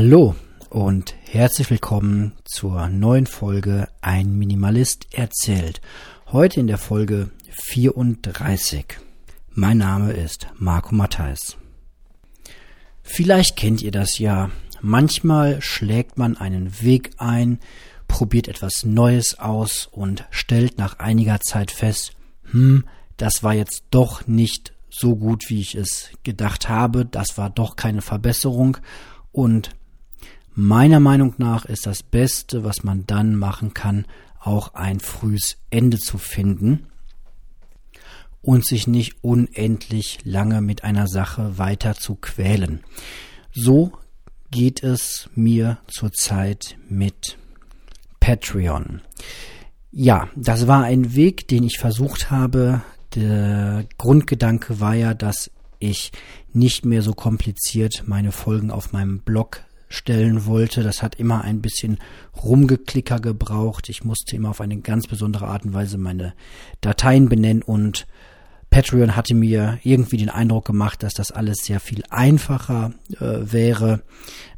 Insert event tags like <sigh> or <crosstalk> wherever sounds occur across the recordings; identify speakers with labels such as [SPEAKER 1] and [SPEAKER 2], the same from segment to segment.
[SPEAKER 1] Hallo und herzlich willkommen zur neuen Folge Ein Minimalist erzählt. Heute in der Folge 34. Mein Name ist Marco Matthijs. Vielleicht kennt ihr das ja. Manchmal schlägt man einen Weg ein, probiert etwas Neues aus und stellt nach einiger Zeit fest, hm, das war jetzt doch nicht so gut, wie ich es gedacht habe, das war doch keine Verbesserung und meiner Meinung nach ist das Beste, was man dann machen kann, auch ein frühes Ende zu finden und sich nicht unendlich lange mit einer Sache weiter zu quälen. So geht es mir zurzeit mit Patreon. Ja, das war ein Weg, den ich versucht habe. Der Grundgedanke war ja, dass ich nicht mehr so kompliziert meine Folgen auf meinem Blog stellen wollte. Das hat immer ein bisschen Rumgeklicker gebraucht. Ich musste immer auf eine ganz besondere Art und Weise meine Dateien benennen und Patreon hatte mir irgendwie den Eindruck gemacht, dass das alles sehr viel einfacher äh, wäre,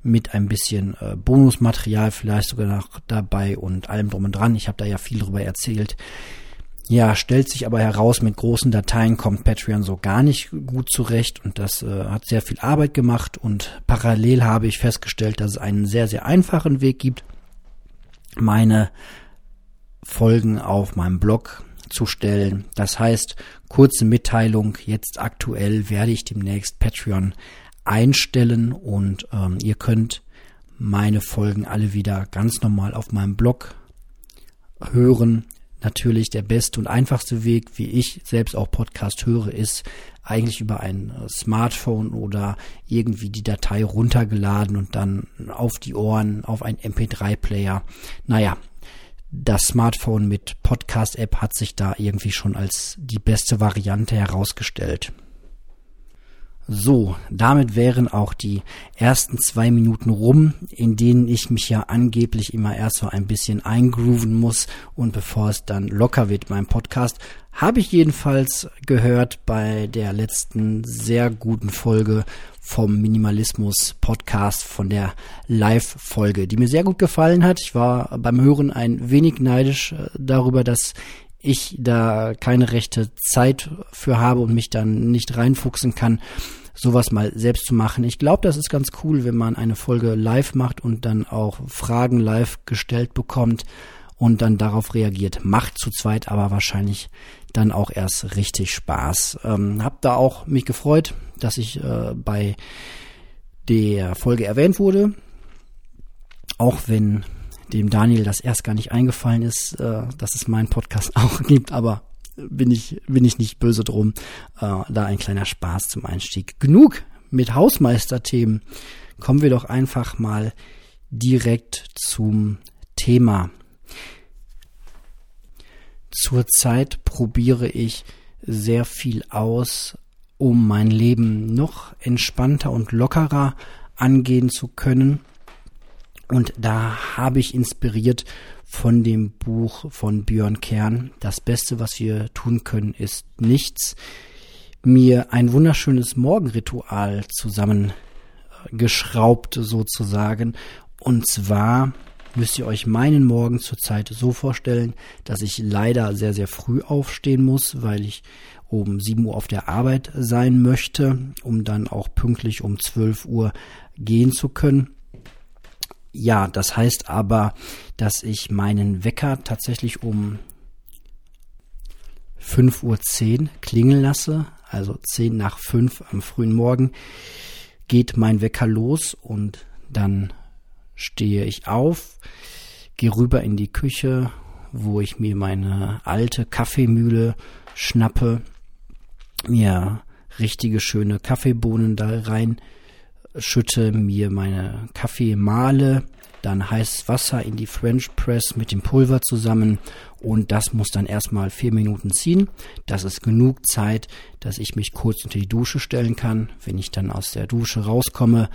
[SPEAKER 1] mit ein bisschen äh, Bonusmaterial vielleicht sogar noch dabei und allem drum und dran. Ich habe da ja viel drüber erzählt. Ja, stellt sich aber heraus, mit großen Dateien kommt Patreon so gar nicht gut zurecht und das äh, hat sehr viel Arbeit gemacht und parallel habe ich festgestellt, dass es einen sehr, sehr einfachen Weg gibt, meine Folgen auf meinem Blog zu stellen. Das heißt, kurze Mitteilung, jetzt aktuell werde ich demnächst Patreon einstellen und ähm, ihr könnt meine Folgen alle wieder ganz normal auf meinem Blog hören natürlich der beste und einfachste Weg, wie ich selbst auch Podcast höre, ist eigentlich über ein äh, Smartphone oder irgendwie die Datei runtergeladen und dann auf die Ohren, auf ein MP3-Player. Naja, das Smartphone mit Podcast-App hat sich da irgendwie schon als die beste Variante herausgestellt. So, damit wären auch die ersten zwei Minuten rum, in denen ich mich ja angeblich immer erst so ein bisschen eingrooven muss und bevor es dann locker wird beim Podcast, habe ich jedenfalls gehört bei der letzten sehr guten Folge vom Minimalismus Podcast von der Live-Folge, die mir sehr gut gefallen hat. Ich war beim Hören ein wenig neidisch äh, darüber, dass ich da keine rechte Zeit für habe und mich dann nicht reinfuchsen kann sowas mal selbst zu machen. Ich glaube, das ist ganz cool, wenn man eine Folge live macht und dann auch Fragen live gestellt bekommt und dann darauf reagiert. Macht zu zweit aber wahrscheinlich dann auch erst richtig Spaß. Ähm, hab da auch mich gefreut, dass ich äh, bei der Folge erwähnt wurde. Auch wenn dem Daniel das erst gar nicht eingefallen ist, äh, dass es meinen Podcast <laughs> auch gibt, aber bin ich, bin ich nicht böse drum. Äh, da ein kleiner Spaß zum Einstieg. Genug mit Hausmeisterthemen. Kommen wir doch einfach mal direkt zum Thema. Zurzeit probiere ich sehr viel aus, um mein Leben noch entspannter und lockerer angehen zu können. Und da habe ich inspiriert von dem Buch von Björn Kern. Das Beste, was wir tun können, ist nichts. Mir ein wunderschönes Morgenritual zusammengeschraubt sozusagen. Und zwar müsst ihr euch meinen Morgen zurzeit so vorstellen, dass ich leider sehr, sehr früh aufstehen muss, weil ich um 7 Uhr auf der Arbeit sein möchte, um dann auch pünktlich um 12 Uhr gehen zu können. Ja, das heißt aber, dass ich meinen Wecker tatsächlich um 5.10 Uhr klingeln lasse, also 10 nach 5 am frühen Morgen geht mein Wecker los und dann stehe ich auf, gehe rüber in die Küche, wo ich mir meine alte Kaffeemühle schnappe, mir richtige schöne Kaffeebohnen da rein schütte mir meine Kaffeemale, dann heißes Wasser in die French Press mit dem Pulver zusammen und das muss dann erstmal vier Minuten ziehen. Das ist genug Zeit, dass ich mich kurz unter die Dusche stellen kann. Wenn ich dann aus der Dusche rauskomme,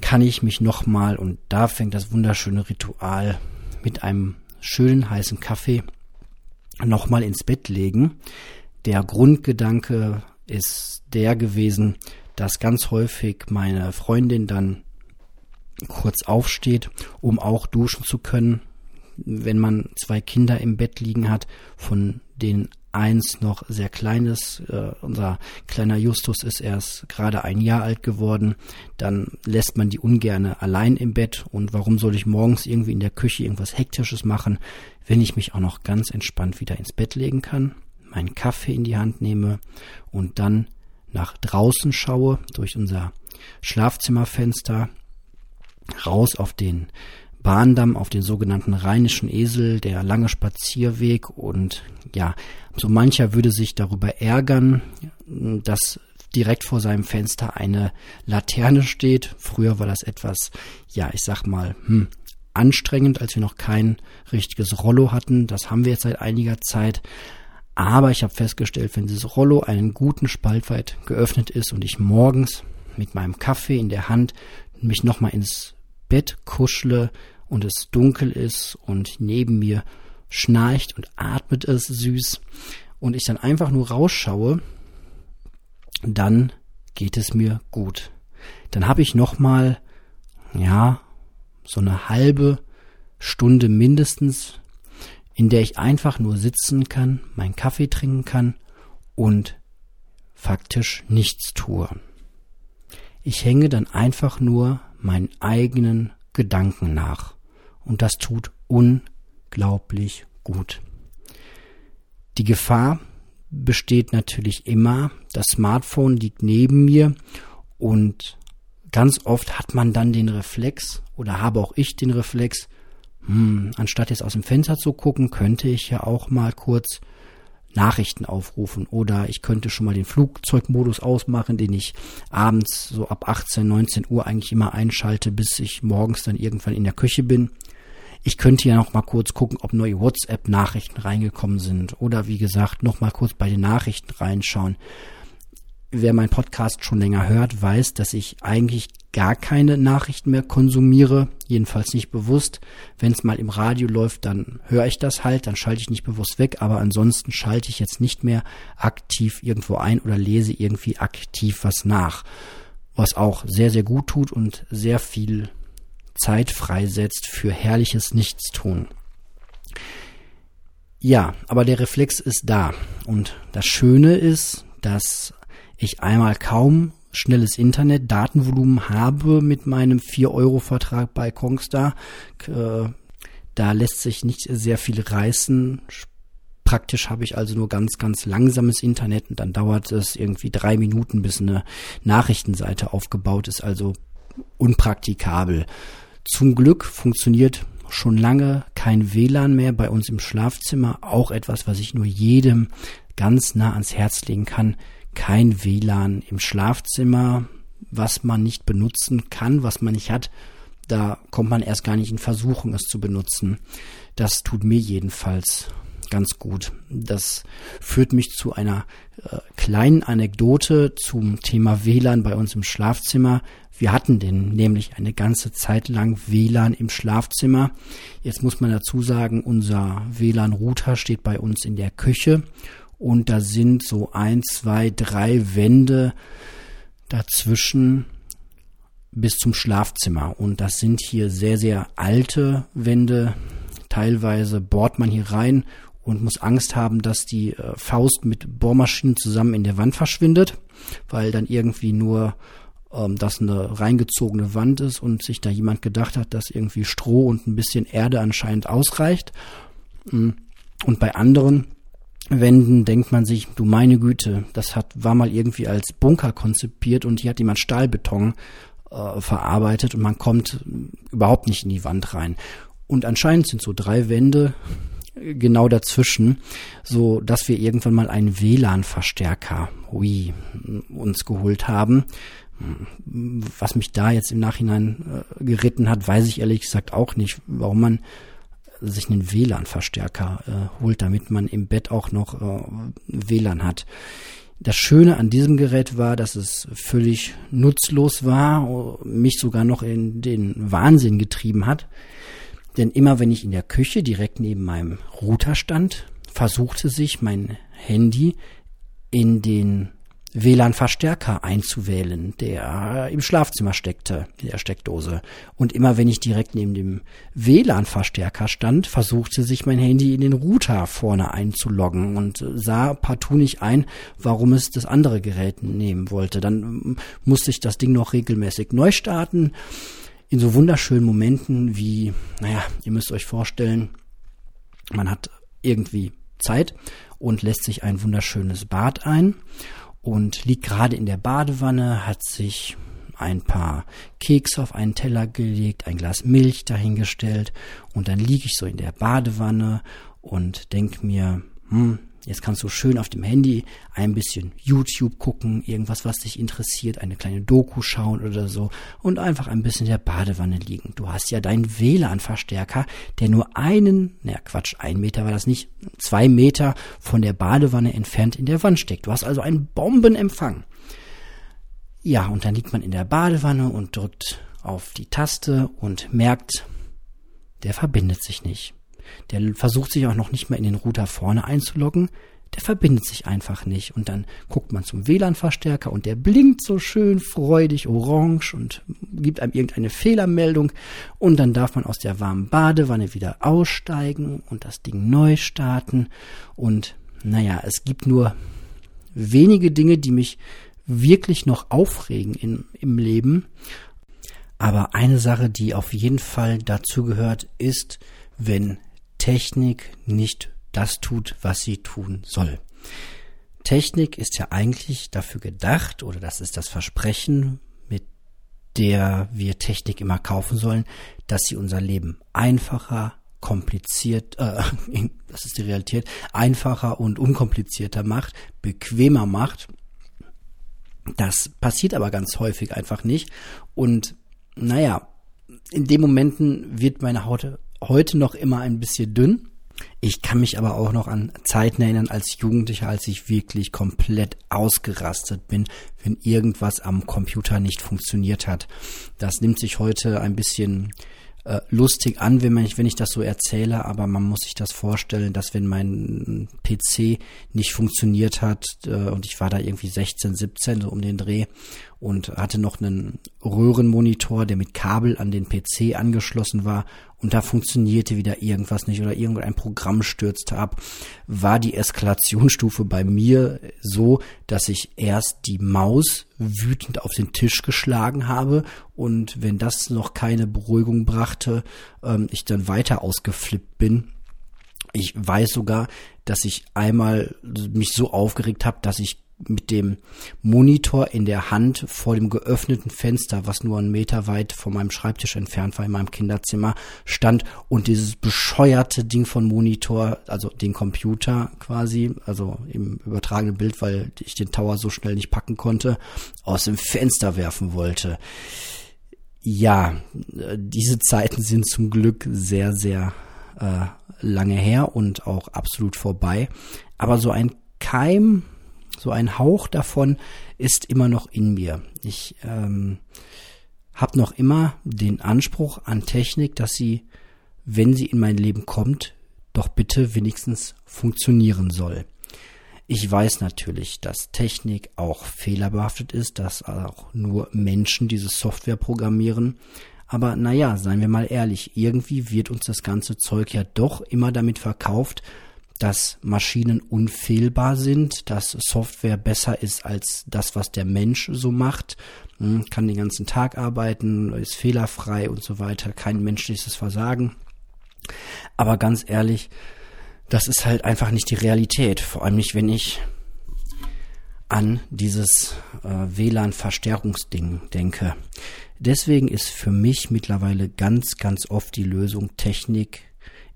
[SPEAKER 1] kann ich mich nochmal und da fängt das wunderschöne Ritual mit einem schönen heißen Kaffee nochmal ins Bett legen. Der Grundgedanke ist der gewesen, dass ganz häufig meine Freundin dann kurz aufsteht, um auch duschen zu können, wenn man zwei Kinder im Bett liegen hat, von denen eins noch sehr kleines. Äh, unser kleiner Justus ist erst gerade ein Jahr alt geworden. Dann lässt man die ungerne allein im Bett. Und warum soll ich morgens irgendwie in der Küche irgendwas Hektisches machen, wenn ich mich auch noch ganz entspannt wieder ins Bett legen kann, meinen Kaffee in die Hand nehme und dann nach draußen schaue durch unser Schlafzimmerfenster raus auf den Bahndamm auf den sogenannten Rheinischen Esel, der lange Spazierweg und ja, so mancher würde sich darüber ärgern, dass direkt vor seinem Fenster eine Laterne steht. Früher war das etwas, ja, ich sag mal, hm, anstrengend, als wir noch kein richtiges Rollo hatten. Das haben wir jetzt seit einiger Zeit. Aber ich habe festgestellt, wenn dieses Rollo einen guten Spalt weit geöffnet ist und ich morgens mit meinem Kaffee in der Hand mich nochmal ins Bett kuschle, und es dunkel ist und neben mir schnarcht und atmet es süß und ich dann einfach nur rausschaue, dann geht es mir gut. Dann habe ich noch mal ja so eine halbe Stunde mindestens, in der ich einfach nur sitzen kann, meinen Kaffee trinken kann und faktisch nichts tue. Ich hänge dann einfach nur meinen eigenen Gedanken nach und das tut unglaublich gut. Die Gefahr besteht natürlich immer. Das Smartphone liegt neben mir und ganz oft hat man dann den Reflex oder habe auch ich den Reflex, hm, anstatt jetzt aus dem Fenster zu gucken, könnte ich ja auch mal kurz Nachrichten aufrufen oder ich könnte schon mal den Flugzeugmodus ausmachen, den ich abends so ab 18, 19 Uhr eigentlich immer einschalte, bis ich morgens dann irgendwann in der Küche bin. Ich könnte ja noch mal kurz gucken, ob neue WhatsApp-Nachrichten reingekommen sind oder wie gesagt noch mal kurz bei den Nachrichten reinschauen. Wer meinen Podcast schon länger hört, weiß, dass ich eigentlich gar keine Nachrichten mehr konsumiere, jedenfalls nicht bewusst. Wenn es mal im Radio läuft, dann höre ich das halt, dann schalte ich nicht bewusst weg, aber ansonsten schalte ich jetzt nicht mehr aktiv irgendwo ein oder lese irgendwie aktiv was nach, was auch sehr, sehr gut tut und sehr viel Zeit freisetzt für herrliches Nichtstun. Ja, aber der Reflex ist da. Und das Schöne ist, dass ich einmal kaum schnelles Internet, Datenvolumen habe mit meinem 4-Euro-Vertrag bei Kongstar. Äh, da lässt sich nicht sehr viel reißen. Praktisch habe ich also nur ganz, ganz langsames Internet und dann dauert es irgendwie drei Minuten, bis eine Nachrichtenseite aufgebaut ist, also unpraktikabel. Zum Glück funktioniert schon lange kein WLAN mehr bei uns im Schlafzimmer. Auch etwas, was ich nur jedem ganz nah ans Herz legen kann. Kein WLAN im Schlafzimmer, was man nicht benutzen kann, was man nicht hat. Da kommt man erst gar nicht in Versuchung, es zu benutzen. Das tut mir jedenfalls ganz gut. Das führt mich zu einer äh, kleinen Anekdote zum Thema WLAN bei uns im Schlafzimmer. Wir hatten denn nämlich eine ganze Zeit lang WLAN im Schlafzimmer. Jetzt muss man dazu sagen, unser WLAN-Router steht bei uns in der Küche und da sind so ein, zwei, drei Wände dazwischen bis zum Schlafzimmer. Und das sind hier sehr, sehr alte Wände. Teilweise bohrt man hier rein und muss Angst haben, dass die äh, Faust mit Bohrmaschinen zusammen in der Wand verschwindet, weil dann irgendwie nur ähm, das eine reingezogene Wand ist und sich da jemand gedacht hat, dass irgendwie Stroh und ein bisschen Erde anscheinend ausreicht. Mm. Und bei anderen Wänden denkt man sich, du meine Güte, das hat, war mal irgendwie als Bunker konzipiert und hier hat jemand Stahlbeton äh, verarbeitet und man kommt überhaupt nicht in die Wand rein. Und anscheinend sind so drei Wände genau dazwischen, so dass wir irgendwann mal einen WLAN-Verstärker, ui, uns geholt haben. Was mich da jetzt im Nachhinein äh, geritten hat, weiß ich ehrlich gesagt auch nicht, warum man sich einen WLAN-Verstärker äh, holt, damit man im Bett auch noch äh, WLAN hat. Das Schöne an diesem Gerät war, dass es völlig nutzlos war, mich sogar noch in den Wahnsinn getrieben hat. Denn immer wenn ich in der Küche direkt neben meinem Router stand, versuchte sich mein Handy in den WLAN-Verstärker einzuwählen, der im Schlafzimmer steckte, in der Steckdose. Und immer wenn ich direkt neben dem WLAN-Verstärker stand, versuchte sich mein Handy in den Router vorne einzuloggen und sah partout nicht ein, warum es das andere Gerät nehmen wollte. Dann musste ich das Ding noch regelmäßig neu starten. In so wunderschönen Momenten wie, naja, ihr müsst euch vorstellen, man hat irgendwie Zeit und lässt sich ein wunderschönes Bad ein und liegt gerade in der Badewanne, hat sich ein paar Kekse auf einen Teller gelegt, ein Glas Milch dahingestellt und dann liege ich so in der Badewanne und denk mir, hm, Jetzt kannst du schön auf dem Handy ein bisschen YouTube gucken, irgendwas, was dich interessiert, eine kleine Doku schauen oder so und einfach ein bisschen in der Badewanne liegen. Du hast ja deinen WLAN-Verstärker, der nur einen, naja Quatsch, ein Meter war das nicht, zwei Meter von der Badewanne entfernt in der Wand steckt. Du hast also einen Bombenempfang. Ja, und dann liegt man in der Badewanne und drückt auf die Taste und merkt, der verbindet sich nicht. Der versucht sich auch noch nicht mal in den Router vorne einzuloggen. Der verbindet sich einfach nicht. Und dann guckt man zum WLAN-Verstärker und der blinkt so schön freudig orange und gibt einem irgendeine Fehlermeldung. Und dann darf man aus der warmen Badewanne wieder aussteigen und das Ding neu starten. Und naja, es gibt nur wenige Dinge, die mich wirklich noch aufregen in, im Leben. Aber eine Sache, die auf jeden Fall dazu gehört, ist, wenn Technik nicht das tut, was sie tun soll. Technik ist ja eigentlich dafür gedacht, oder das ist das Versprechen, mit der wir Technik immer kaufen sollen, dass sie unser Leben einfacher, kompliziert, äh, das ist die Realität, einfacher und unkomplizierter macht, bequemer macht. Das passiert aber ganz häufig einfach nicht. Und naja, in den Momenten wird meine Haut heute noch immer ein bisschen dünn. Ich kann mich aber auch noch an Zeiten erinnern als Jugendlicher, als ich wirklich komplett ausgerastet bin, wenn irgendwas am Computer nicht funktioniert hat. Das nimmt sich heute ein bisschen äh, lustig an, wenn, man, wenn ich das so erzähle, aber man muss sich das vorstellen, dass wenn mein PC nicht funktioniert hat äh, und ich war da irgendwie 16, 17 so um den Dreh und hatte noch einen Röhrenmonitor, der mit Kabel an den PC angeschlossen war und da funktionierte wieder irgendwas nicht oder irgendein Programm stürzte ab, war die Eskalationsstufe bei mir so, dass ich erst die Maus wütend auf den Tisch geschlagen habe und wenn das noch keine Beruhigung brachte, ähm, ich dann weiter ausgeflippt bin. Ich weiß sogar, dass ich einmal mich so aufgeregt habe, dass ich mit dem Monitor in der Hand vor dem geöffneten Fenster, was nur einen Meter weit von meinem Schreibtisch entfernt war in meinem Kinderzimmer, stand und dieses bescheuerte Ding von Monitor, also den Computer quasi, also im übertragenen Bild, weil ich den Tower so schnell nicht packen konnte, aus dem Fenster werfen wollte. Ja, diese Zeiten sind zum Glück sehr, sehr äh, lange her und auch absolut vorbei. Aber so ein Keim so ein Hauch davon ist immer noch in mir. Ich ähm, habe noch immer den Anspruch an Technik, dass sie, wenn sie in mein Leben kommt, doch bitte wenigstens funktionieren soll. Ich weiß natürlich, dass Technik auch fehlerbehaftet ist, dass auch nur Menschen diese Software programmieren. Aber naja, seien wir mal ehrlich, irgendwie wird uns das ganze Zeug ja doch immer damit verkauft, dass Maschinen unfehlbar sind, dass Software besser ist als das, was der Mensch so macht, hm, kann den ganzen Tag arbeiten, ist fehlerfrei und so weiter, kein menschliches Versagen. Aber ganz ehrlich, das ist halt einfach nicht die Realität, vor allem nicht, wenn ich an dieses äh, WLAN-Verstärkungsding denke. Deswegen ist für mich mittlerweile ganz, ganz oft die Lösung Technik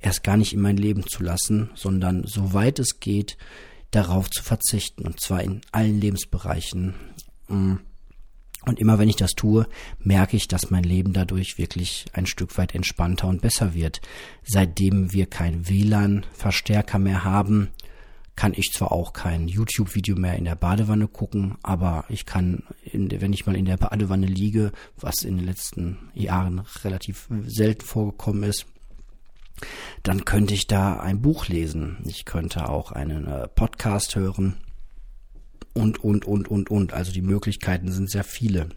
[SPEAKER 1] erst gar nicht in mein Leben zu lassen, sondern soweit es geht, darauf zu verzichten. Und zwar in allen Lebensbereichen. Mm. Und immer wenn ich das tue, merke ich, dass mein Leben dadurch wirklich ein Stück weit entspannter und besser wird. Seitdem wir kein WLAN-Verstärker mehr haben, kann ich zwar auch kein YouTube-Video mehr in der Badewanne gucken, aber ich kann, wenn ich mal in der Badewanne liege, was in den letzten Jahren relativ selten vorgekommen ist, dann könnte ich da ein Buch lesen. Ich könnte auch einen äh, Podcast hören und, und, und, und, und. Also die Möglichkeiten sind sehr viele.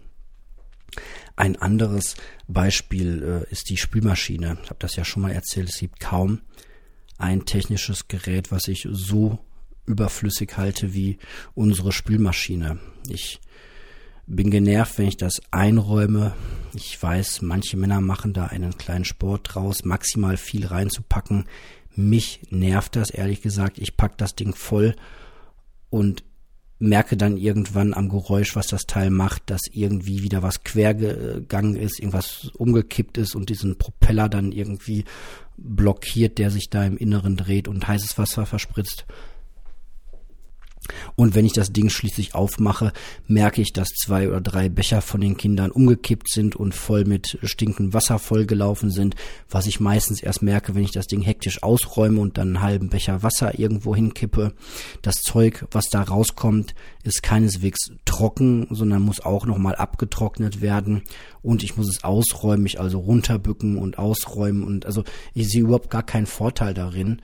[SPEAKER 1] Ein anderes Beispiel äh, ist die Spülmaschine. Ich habe das ja schon mal erzählt. Es gibt kaum ein technisches Gerät, was ich so überflüssig halte wie unsere Spülmaschine. Ich bin genervt, wenn ich das einräume. Ich weiß, manche Männer machen da einen kleinen Sport draus, maximal viel reinzupacken. Mich nervt das, ehrlich gesagt. Ich pack das Ding voll und merke dann irgendwann am Geräusch, was das Teil macht, dass irgendwie wieder was quer gegangen ist, irgendwas umgekippt ist und diesen Propeller dann irgendwie blockiert, der sich da im Inneren dreht und heißes Wasser verspritzt. Und wenn ich das Ding schließlich aufmache, merke ich, dass zwei oder drei Becher von den Kindern umgekippt sind und voll mit stinkendem Wasser vollgelaufen sind, was ich meistens erst merke, wenn ich das Ding hektisch ausräume und dann einen halben Becher Wasser irgendwo hinkippe. Das Zeug, was da rauskommt, ist keineswegs trocken, sondern muss auch nochmal abgetrocknet werden und ich muss es ausräumen, mich also runterbücken und ausräumen und also ich sehe überhaupt gar keinen Vorteil darin,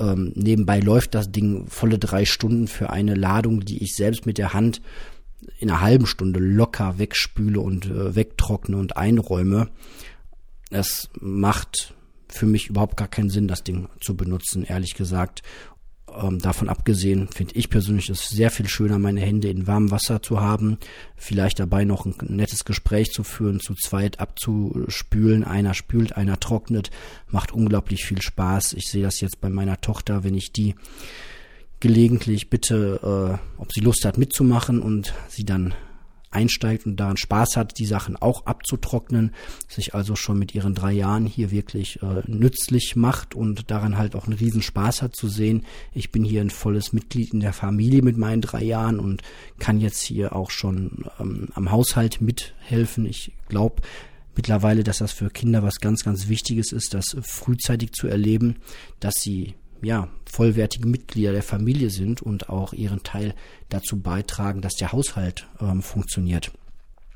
[SPEAKER 1] ähm, nebenbei läuft das Ding volle drei Stunden für eine Ladung, die ich selbst mit der Hand in einer halben Stunde locker wegspüle und äh, wegtrockne und einräume. Es macht für mich überhaupt gar keinen Sinn, das Ding zu benutzen, ehrlich gesagt. Ähm, davon abgesehen finde ich persönlich es sehr viel schöner, meine Hände in warmem Wasser zu haben, vielleicht dabei noch ein nettes Gespräch zu führen, zu zweit abzuspülen. Einer spült, einer trocknet, macht unglaublich viel Spaß. Ich sehe das jetzt bei meiner Tochter, wenn ich die gelegentlich bitte, äh, ob sie Lust hat mitzumachen und sie dann einsteigt und daran Spaß hat, die Sachen auch abzutrocknen, sich also schon mit ihren drei Jahren hier wirklich äh, nützlich macht und daran halt auch einen riesen Spaß hat zu sehen. Ich bin hier ein volles Mitglied in der Familie mit meinen drei Jahren und kann jetzt hier auch schon ähm, am Haushalt mithelfen. Ich glaube, mittlerweile, dass das für Kinder was ganz, ganz Wichtiges ist, das frühzeitig zu erleben, dass sie ja, vollwertige Mitglieder der Familie sind und auch ihren Teil dazu beitragen, dass der Haushalt ähm, funktioniert.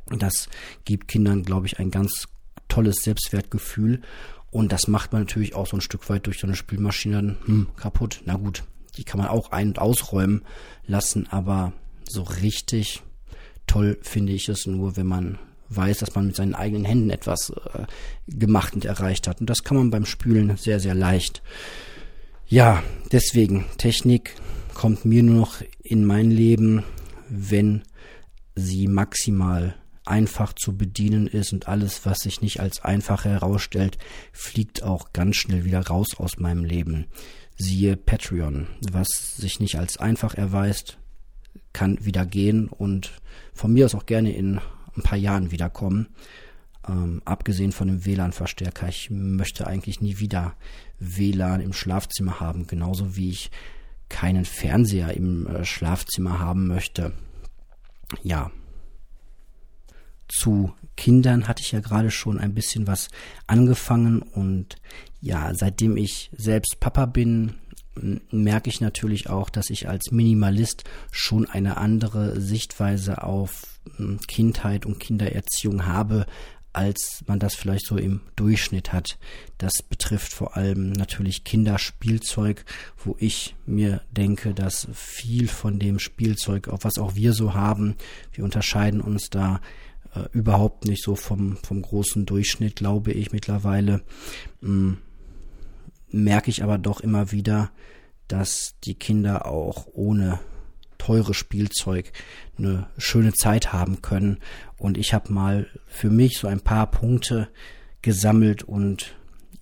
[SPEAKER 1] Das gibt Kindern, glaube ich, ein ganz tolles Selbstwertgefühl und das macht man natürlich auch so ein Stück weit durch so eine Spülmaschine dann hm, kaputt. Na gut, die kann man auch ein- und ausräumen lassen, aber so richtig toll finde ich es nur, wenn man weiß, dass man mit seinen eigenen Händen etwas äh, gemacht und erreicht hat. Und das kann man beim Spülen sehr, sehr leicht. Ja, deswegen, Technik kommt mir nur noch in mein Leben, wenn sie maximal einfach zu bedienen ist und alles, was sich nicht als einfach herausstellt, fliegt auch ganz schnell wieder raus aus meinem Leben. Siehe Patreon, was sich nicht als einfach erweist, kann wieder gehen und von mir aus auch gerne in ein paar Jahren wiederkommen. Ähm, abgesehen von dem WLAN-Verstärker, ich möchte eigentlich nie wieder WLAN im Schlafzimmer haben, genauso wie ich keinen Fernseher im äh, Schlafzimmer haben möchte. Ja. Zu Kindern hatte ich ja gerade schon ein bisschen was angefangen und ja, seitdem ich selbst Papa bin, merke ich natürlich auch, dass ich als Minimalist schon eine andere Sichtweise auf Kindheit und Kindererziehung habe, als man das vielleicht so im Durchschnitt hat. Das betrifft vor allem natürlich Kinderspielzeug, wo ich mir denke, dass viel von dem Spielzeug, was auch wir so haben, wir unterscheiden uns da äh, überhaupt nicht so vom, vom großen Durchschnitt, glaube ich mittlerweile. Ähm, merke ich aber doch immer wieder, dass die Kinder auch ohne teure Spielzeug eine schöne Zeit haben können. Und ich habe mal für mich so ein paar Punkte gesammelt und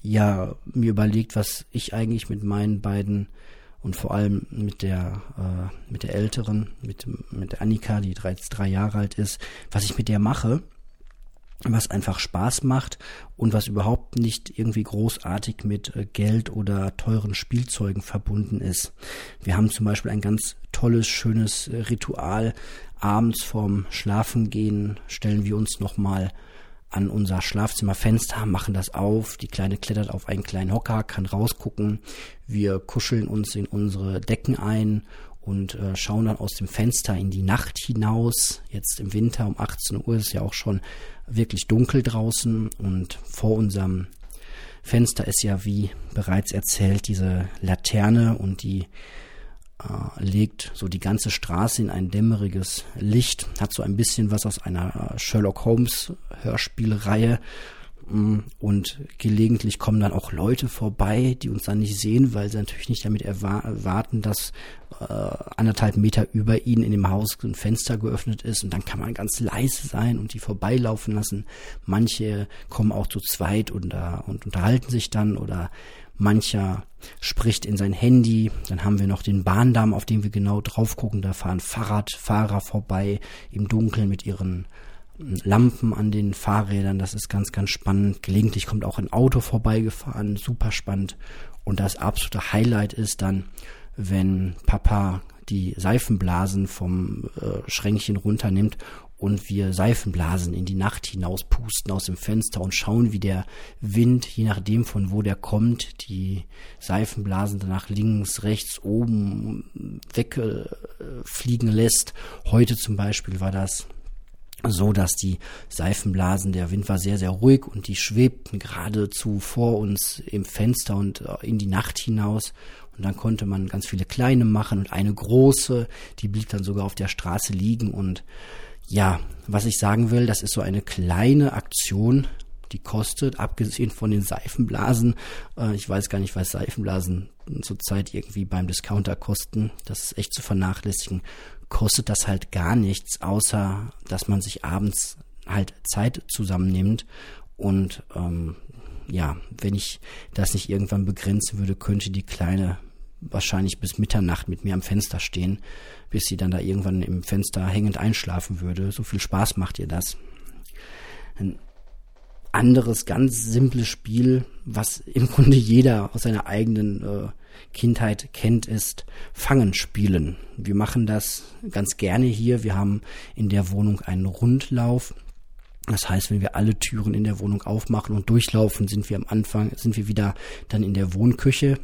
[SPEAKER 1] ja, mir überlegt, was ich eigentlich mit meinen beiden und vor allem mit der äh, mit der älteren, mit mit Annika, die drei, drei Jahre alt ist, was ich mit der mache was einfach Spaß macht und was überhaupt nicht irgendwie großartig mit äh, Geld oder teuren Spielzeugen verbunden ist. Wir haben zum Beispiel ein ganz tolles, schönes äh, Ritual. Abends vorm Schlafengehen stellen wir uns nochmal an unser Schlafzimmerfenster, machen das auf. Die Kleine klettert auf einen kleinen Hocker, kann rausgucken. Wir kuscheln uns in unsere Decken ein und äh, schauen dann aus dem Fenster in die Nacht hinaus. Jetzt im Winter um 18 Uhr ist ja auch schon wirklich dunkel draußen und vor unserem Fenster ist ja, wie bereits erzählt, diese Laterne und die äh, legt so die ganze Straße in ein dämmeriges Licht, hat so ein bisschen was aus einer Sherlock Holmes Hörspielreihe und gelegentlich kommen dann auch Leute vorbei, die uns dann nicht sehen, weil sie natürlich nicht damit erwarten, dass äh, anderthalb Meter über ihnen in dem Haus ein Fenster geöffnet ist und dann kann man ganz leise sein und die vorbeilaufen lassen. Manche kommen auch zu zweit und, uh, und unterhalten sich dann oder mancher spricht in sein Handy. Dann haben wir noch den Bahndamm, auf dem wir genau drauf gucken. Da fahren Fahrradfahrer vorbei im Dunkeln mit ihren hm, Lampen an den Fahrrädern. Das ist ganz, ganz spannend. Gelegentlich kommt auch ein Auto vorbeigefahren. Super spannend. Und das absolute Highlight ist dann, wenn Papa die Seifenblasen vom äh, Schränkchen runternimmt und wir Seifenblasen in die Nacht hinaus pusten aus dem Fenster und schauen, wie der Wind, je nachdem von wo der kommt, die Seifenblasen danach links, rechts, oben wegfliegen lässt. Heute zum Beispiel war das so, dass die Seifenblasen, der Wind war sehr, sehr ruhig und die schwebten geradezu vor uns im Fenster und äh, in die Nacht hinaus. Und dann konnte man ganz viele kleine machen und eine große, die blieb dann sogar auf der Straße liegen und ja, was ich sagen will, das ist so eine kleine Aktion, die kostet, abgesehen von den Seifenblasen, äh, ich weiß gar nicht, was Seifenblasen zurzeit irgendwie beim Discounter kosten, das ist echt zu vernachlässigen, kostet das halt gar nichts, außer dass man sich abends halt Zeit zusammennimmt und ähm, ja, wenn ich das nicht irgendwann begrenzen würde, könnte die kleine wahrscheinlich bis Mitternacht mit mir am Fenster stehen, bis sie dann da irgendwann im Fenster hängend einschlafen würde. So viel Spaß macht ihr das. Ein anderes, ganz simples Spiel, was im Grunde jeder aus seiner eigenen äh, Kindheit kennt, ist Fangen spielen. Wir machen das ganz gerne hier. Wir haben in der Wohnung einen Rundlauf. Das heißt, wenn wir alle Türen in der Wohnung aufmachen und durchlaufen, sind wir am Anfang, sind wir wieder dann in der Wohnküche.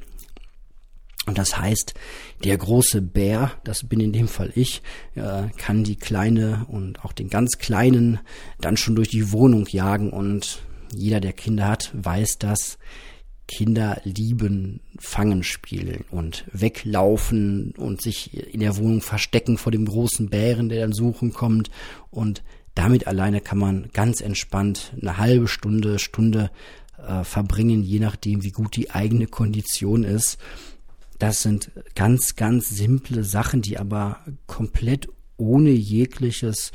[SPEAKER 1] Und das heißt, der große Bär, das bin in dem Fall ich, äh, kann die kleine und auch den ganz kleinen dann schon durch die Wohnung jagen. Und jeder, der Kinder hat, weiß, dass Kinder lieben Fangen spielen und weglaufen und sich in der Wohnung verstecken vor dem großen Bären, der dann suchen kommt. Und damit alleine kann man ganz entspannt eine halbe Stunde, Stunde äh, verbringen, je nachdem, wie gut die eigene Kondition ist. Das sind ganz, ganz simple Sachen, die aber komplett ohne jegliches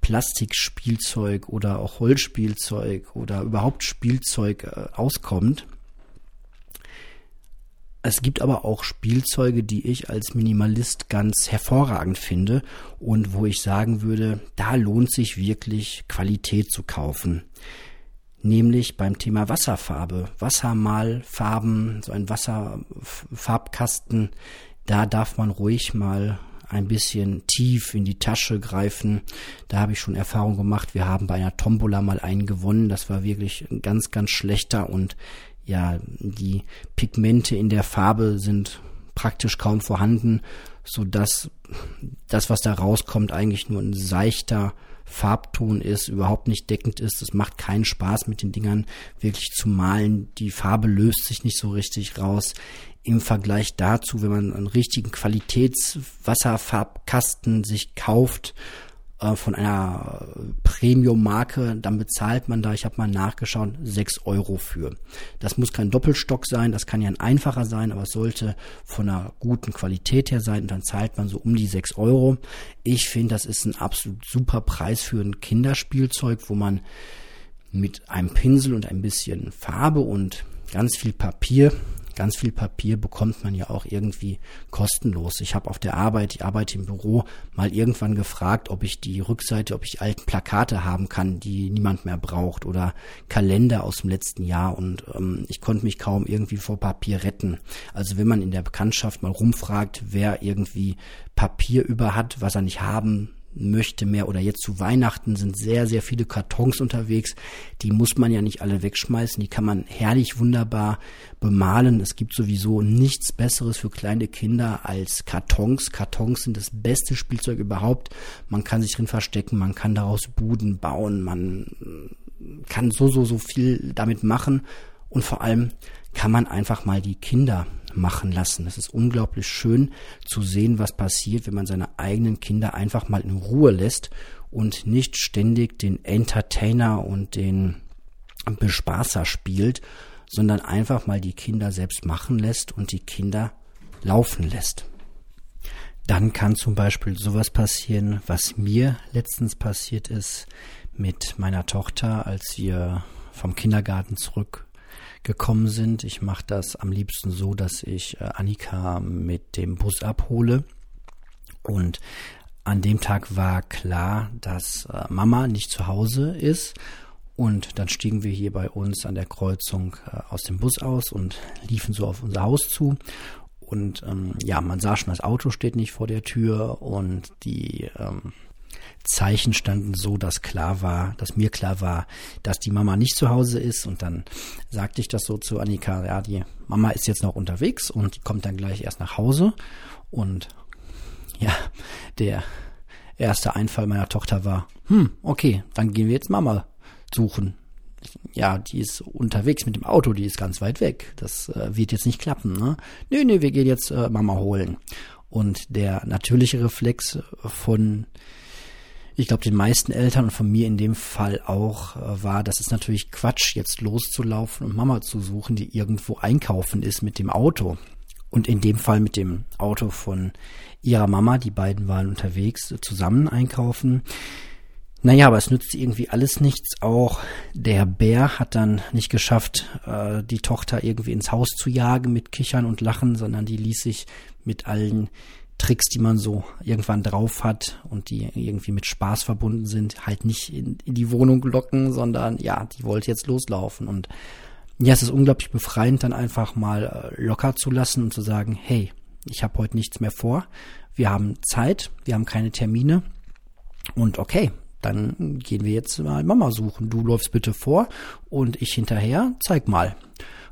[SPEAKER 1] Plastikspielzeug oder auch Holzspielzeug oder überhaupt Spielzeug äh, auskommt. Es gibt aber auch Spielzeuge, die ich als Minimalist ganz hervorragend finde und wo ich sagen würde, da lohnt sich wirklich Qualität zu kaufen nämlich beim Thema Wasserfarbe. Wassermalfarben, so ein Wasserfarbkasten, da darf man ruhig mal ein bisschen tief in die Tasche greifen. Da habe ich schon Erfahrung gemacht. Wir haben bei einer Tombola mal einen gewonnen. Das war wirklich ein ganz, ganz schlechter und ja, die Pigmente in der Farbe sind praktisch kaum vorhanden, so dass das, was da rauskommt, eigentlich nur ein seichter Farbton ist, überhaupt nicht deckend ist. Es macht keinen Spaß mit den Dingern wirklich zu malen. Die Farbe löst sich nicht so richtig raus. Im Vergleich dazu, wenn man einen richtigen Qualitätswasserfarbkasten sich kauft, äh, von einer Premium-Marke, dann bezahlt man da, ich habe mal nachgeschaut, sechs Euro für. Das muss kein Doppelstock sein, das kann ja ein einfacher sein, aber es sollte von einer guten Qualität her sein und dann zahlt man so um die sechs Euro. Ich finde, das ist ein absolut super Preis für ein Kinderspielzeug, wo man mit einem Pinsel und ein bisschen Farbe und ganz viel Papier ganz viel Papier bekommt man ja auch irgendwie kostenlos. Ich habe auf der Arbeit, ich arbeite im Büro, mal irgendwann gefragt, ob ich die Rückseite, ob ich alten Plakate haben kann, die niemand mehr braucht oder Kalender aus dem letzten Jahr und ähm, ich konnte mich kaum irgendwie vor Papier retten. Also wenn man in der Bekanntschaft mal rumfragt, wer irgendwie Papier über hat, was er nicht haben möchte mehr oder jetzt zu Weihnachten sind sehr, sehr viele Kartons unterwegs. Die muss man ja nicht alle wegschmeißen. Die kann man herrlich wunderbar bemalen. Es gibt sowieso nichts Besseres für kleine Kinder als Kartons. Kartons sind das beste Spielzeug überhaupt. Man kann sich drin verstecken, man kann daraus Buden bauen, man kann so, so, so viel damit machen. Und vor allem kann man einfach mal die Kinder machen lassen. Es ist unglaublich schön zu sehen, was passiert, wenn man seine eigenen Kinder einfach mal in Ruhe lässt und nicht ständig den Entertainer und den Bespaßer spielt, sondern einfach mal die Kinder selbst machen lässt und die Kinder laufen lässt. Dann kann zum Beispiel sowas passieren, was mir letztens passiert ist mit meiner Tochter, als wir vom Kindergarten zurückgekommen sind. Ich mache das am liebsten so, dass ich äh, Annika mit dem Bus abhole. Und an dem Tag war klar, dass äh, Mama nicht zu Hause ist. Und dann stiegen wir hier bei uns an der Kreuzung äh, aus dem Bus aus und liefen so auf unser Haus zu. Und ähm, ja, man sah schon, das Auto steht nicht vor der Tür und die ähm, Zeichen standen so, dass klar war, dass mir klar war, dass die Mama nicht zu Hause ist. Und dann sagte ich das so zu Annika, ja, die Mama ist jetzt noch unterwegs und kommt dann gleich erst nach Hause. Und ja, der erste Einfall meiner Tochter war, hm, okay, dann gehen wir jetzt Mama suchen ja, die ist unterwegs mit dem Auto, die ist ganz weit weg. Das äh, wird jetzt nicht klappen, ne? Nee, nee, wir gehen jetzt äh, Mama holen. Und der natürliche Reflex von, ich glaube, den meisten Eltern und von mir in dem Fall auch, äh, war, dass es natürlich Quatsch, jetzt loszulaufen und Mama zu suchen, die irgendwo einkaufen ist mit dem Auto. Und in dem Fall mit dem Auto von ihrer Mama, die beiden waren unterwegs, zusammen einkaufen. Naja, aber es nützt irgendwie alles nichts. Auch der Bär hat dann nicht geschafft, äh, die Tochter irgendwie ins Haus zu jagen mit Kichern und Lachen, sondern die ließ sich mit allen Tricks, die man so irgendwann drauf hat und die irgendwie mit Spaß verbunden sind, halt nicht in, in die Wohnung locken, sondern ja, die wollte jetzt loslaufen. Und ja, es ist unglaublich befreiend, dann einfach mal äh, locker zu lassen und zu sagen, hey, ich habe heute nichts mehr vor, wir haben Zeit, wir haben keine Termine und okay, dann gehen wir jetzt mal Mama suchen. Du läufst bitte vor und ich hinterher, zeig mal.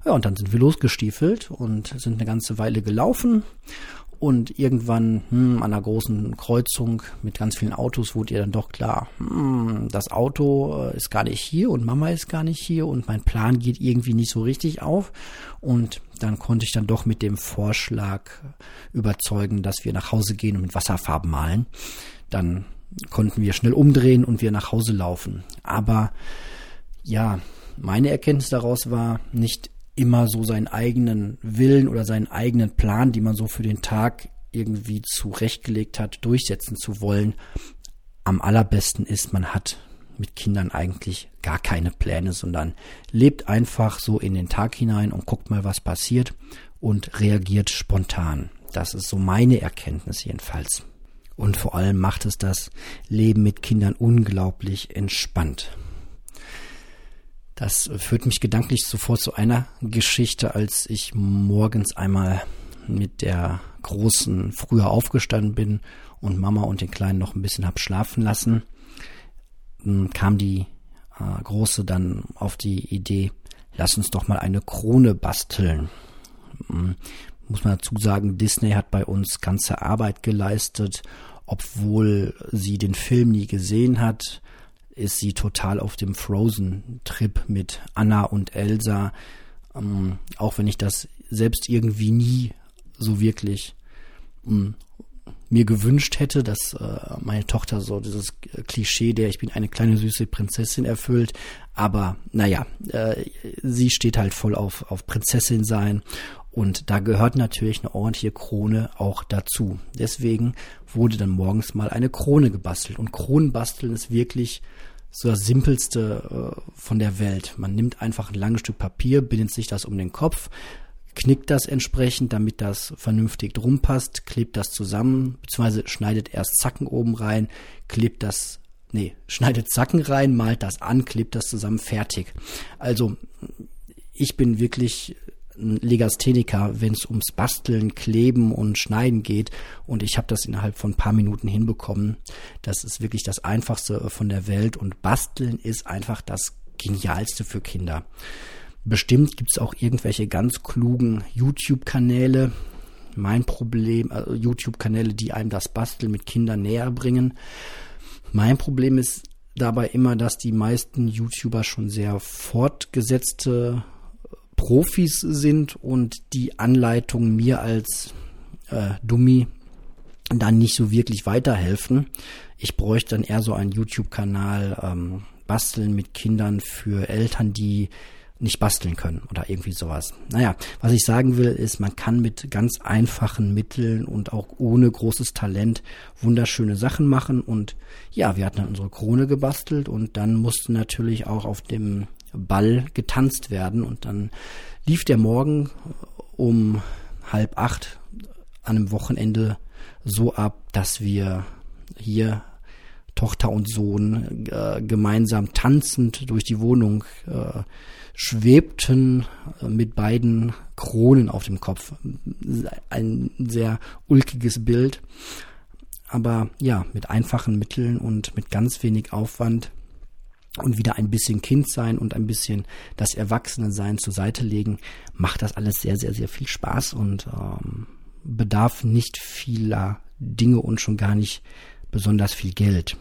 [SPEAKER 1] Ja, und dann sind wir losgestiefelt und sind eine ganze Weile gelaufen. Und irgendwann hm, an einer großen Kreuzung mit ganz vielen Autos wurde ihr dann doch klar, hm, das Auto äh, ist gar nicht hier und Mama ist gar nicht hier und mein Plan geht irgendwie nicht so richtig auf. Und dann konnte ich dann doch mit dem Vorschlag überzeugen, dass wir nach Hause gehen und mit Wasserfarben malen. Dann konnten wir schnell umdrehen und wir nach Hause laufen. Aber ja, meine Erkenntnis daraus war, nicht immer so seinen eigenen Willen oder seinen eigenen Plan, die man so für den Tag irgendwie zurechtgelegt hat, durchsetzen zu wollen. Am allerbesten ist, man hat mit Kindern eigentlich gar keine Pläne, sondern lebt einfach so in den Tag hinein und guckt mal, was passiert und reagiert spontan. Das ist so meine Erkenntnis jedenfalls. Und vor allem macht es das Leben mit Kindern unglaublich entspannt. Das führt mich gedanklich sofort zu einer Geschichte, als ich morgens einmal mit der Großen früher aufgestanden bin und Mama und den Kleinen noch ein bisschen hab schlafen lassen, kam die äh, Große dann auf die Idee, lass uns doch mal eine Krone basteln. Hm, muss man dazu sagen, Disney hat bei uns ganze Arbeit geleistet. Obwohl sie den Film nie gesehen hat, ist sie total auf dem Frozen-Trip mit Anna und Elsa. Ähm, auch wenn ich das selbst irgendwie nie so wirklich ähm, mir gewünscht hätte, dass äh, meine Tochter so dieses Klischee der ich bin eine kleine süße Prinzessin erfüllt. Aber naja, äh, sie steht halt voll auf, auf Prinzessin sein und da gehört natürlich eine ordentliche Krone auch dazu. Deswegen wurde dann morgens mal eine Krone gebastelt. Und Kronenbasteln ist wirklich so das simpelste äh, von der Welt. Man nimmt einfach ein langes Stück Papier, bindet sich das um den Kopf, knickt das entsprechend, damit das vernünftig drum passt, klebt das zusammen, beziehungsweise schneidet erst Zacken oben rein, klebt das, nee, <laughs> schneidet Zacken rein, malt das an, klebt das zusammen, fertig. Also, ich bin wirklich Legastheniker, wenn es ums Basteln, Kleben und Schneiden geht. Und ich habe das innerhalb von ein paar Minuten hinbekommen. Das ist wirklich das Einfachste von der Welt. Und Basteln ist einfach das Genialste für Kinder. Bestimmt gibt's auch irgendwelche ganz klugen YouTube-Kanäle. Mein Problem, also YouTube-Kanäle, die einem das Basteln mit Kindern näher bringen. Mein Problem ist dabei immer, dass die meisten YouTuber schon sehr fortgesetzte Profis sind und die Anleitungen mir als äh, Dummy dann nicht so wirklich weiterhelfen. Ich bräuchte dann eher so einen YouTube-Kanal, ähm, Basteln mit Kindern für Eltern, die nicht basteln können oder irgendwie sowas. Naja, was ich sagen will, ist, man kann mit ganz einfachen Mitteln und auch ohne großes Talent wunderschöne Sachen machen. Und ja, wir hatten dann unsere Krone gebastelt und dann musste natürlich auch auf dem Ball getanzt werden. Und dann lief der Morgen um halb acht an einem Wochenende so ab, dass wir hier Tochter und Sohn äh, gemeinsam tanzend durch die Wohnung äh, schwebten äh, mit beiden Kronen auf dem Kopf. Ein sehr ulkiges Bild. Aber ja, mit einfachen Mitteln und mit ganz wenig Aufwand und wieder ein bisschen Kind sein und ein bisschen das Erwachsenensein zur Seite legen, macht das alles sehr, sehr, sehr viel Spaß und ähm, bedarf nicht vieler Dinge und schon gar nicht besonders viel Geld.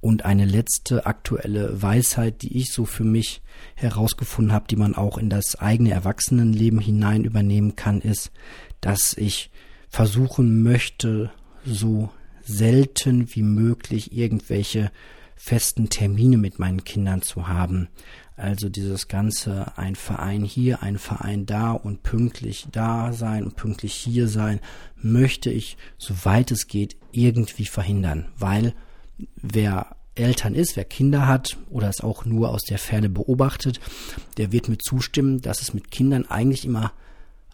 [SPEAKER 1] Und eine letzte aktuelle Weisheit, die ich so für mich herausgefunden habe, die man auch in das eigene Erwachsenenleben hinein übernehmen kann, ist, dass ich versuchen möchte, so selten wie möglich irgendwelche festen Termine mit meinen Kindern zu haben. Also dieses ganze ein Verein hier, ein Verein da und pünktlich da sein und pünktlich hier sein, möchte ich, soweit es geht, irgendwie verhindern, weil wer Eltern ist, wer Kinder hat oder es auch nur aus der Ferne beobachtet, der wird mir zustimmen, dass es mit Kindern eigentlich immer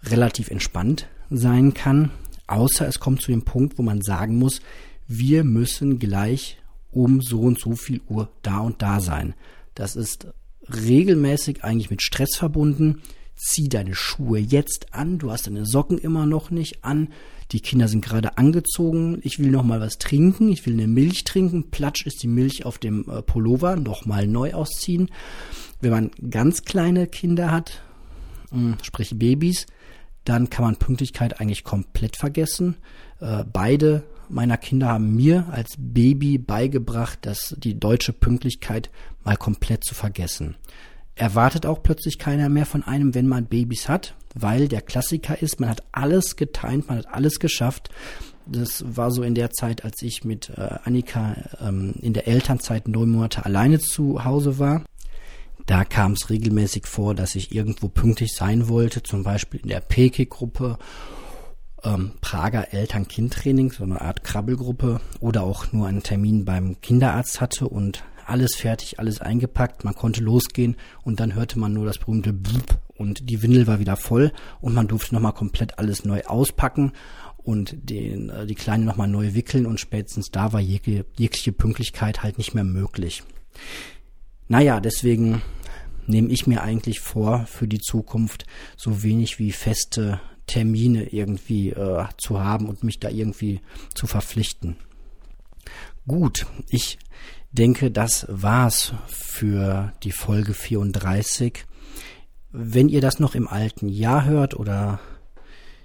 [SPEAKER 1] relativ entspannt sein kann, außer es kommt zu dem Punkt, wo man sagen muss, wir müssen gleich um so und so viel Uhr da und da sein. Das ist regelmäßig eigentlich mit Stress verbunden. Zieh deine Schuhe jetzt an, du hast deine Socken immer noch nicht an, die Kinder sind gerade angezogen, ich will noch mal was trinken, ich will eine Milch trinken, platsch ist die Milch auf dem äh, Pullover, noch mal neu ausziehen. Wenn man ganz kleine Kinder hat, hm, sprich Babys, dann kann man Pünktlichkeit eigentlich komplett vergessen. Äh, beide meiner Kinder haben mir als Baby beigebracht, dass die deutsche Pünktlichkeit mal komplett zu vergessen erwartet auch plötzlich keiner mehr von einem, wenn man Babys hat, weil der Klassiker ist, man hat alles getimt, man hat alles geschafft. Das war so in der Zeit, als ich mit äh, Annika ähm, in der Elternzeit neun Monate alleine zu Hause war. Da kam es regelmäßig vor, dass ich irgendwo pünktlich sein wollte, zum Beispiel in der PK-Gruppe, ähm, Prager Eltern-Kind-Training, so eine Art Krabbelgruppe, oder auch nur einen Termin beim Kinderarzt hatte und alles fertig, alles eingepackt, man konnte losgehen und dann hörte man nur das berühmte Blub und die Windel war wieder voll und man durfte nochmal komplett alles neu auspacken und den, äh, die Kleine nochmal neu wickeln und spätestens da war jegliche, jegliche Pünktlichkeit halt nicht mehr möglich. Naja, deswegen nehme ich mir eigentlich vor, für die Zukunft so wenig wie feste Termine irgendwie äh, zu haben und mich da irgendwie zu verpflichten. Gut, ich denke, das war's für die Folge 34. Wenn ihr das noch im alten Jahr hört oder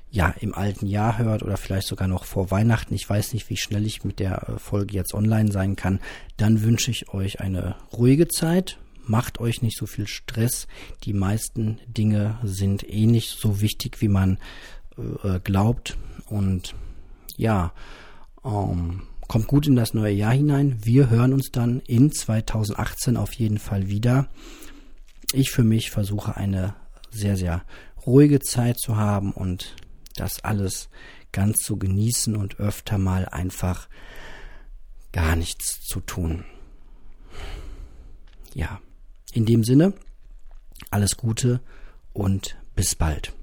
[SPEAKER 1] ja, im alten Jahr hört oder vielleicht sogar noch vor Weihnachten, ich weiß nicht, wie schnell ich mit der äh, Folge jetzt online sein kann, dann wünsche ich euch eine ruhige Zeit. Macht euch nicht so viel Stress. Die meisten Dinge sind eh nicht so wichtig, wie man äh, glaubt. Und ja, ähm, kommt gut in das neue Jahr hinein. Wir hören uns dann in 2018 auf jeden Fall wieder. Ich für mich versuche eine sehr, sehr ruhige Zeit zu haben und das alles ganz zu genießen und öfter mal einfach gar nichts zu tun. Ja, in dem Sinne, alles Gute und bis bald.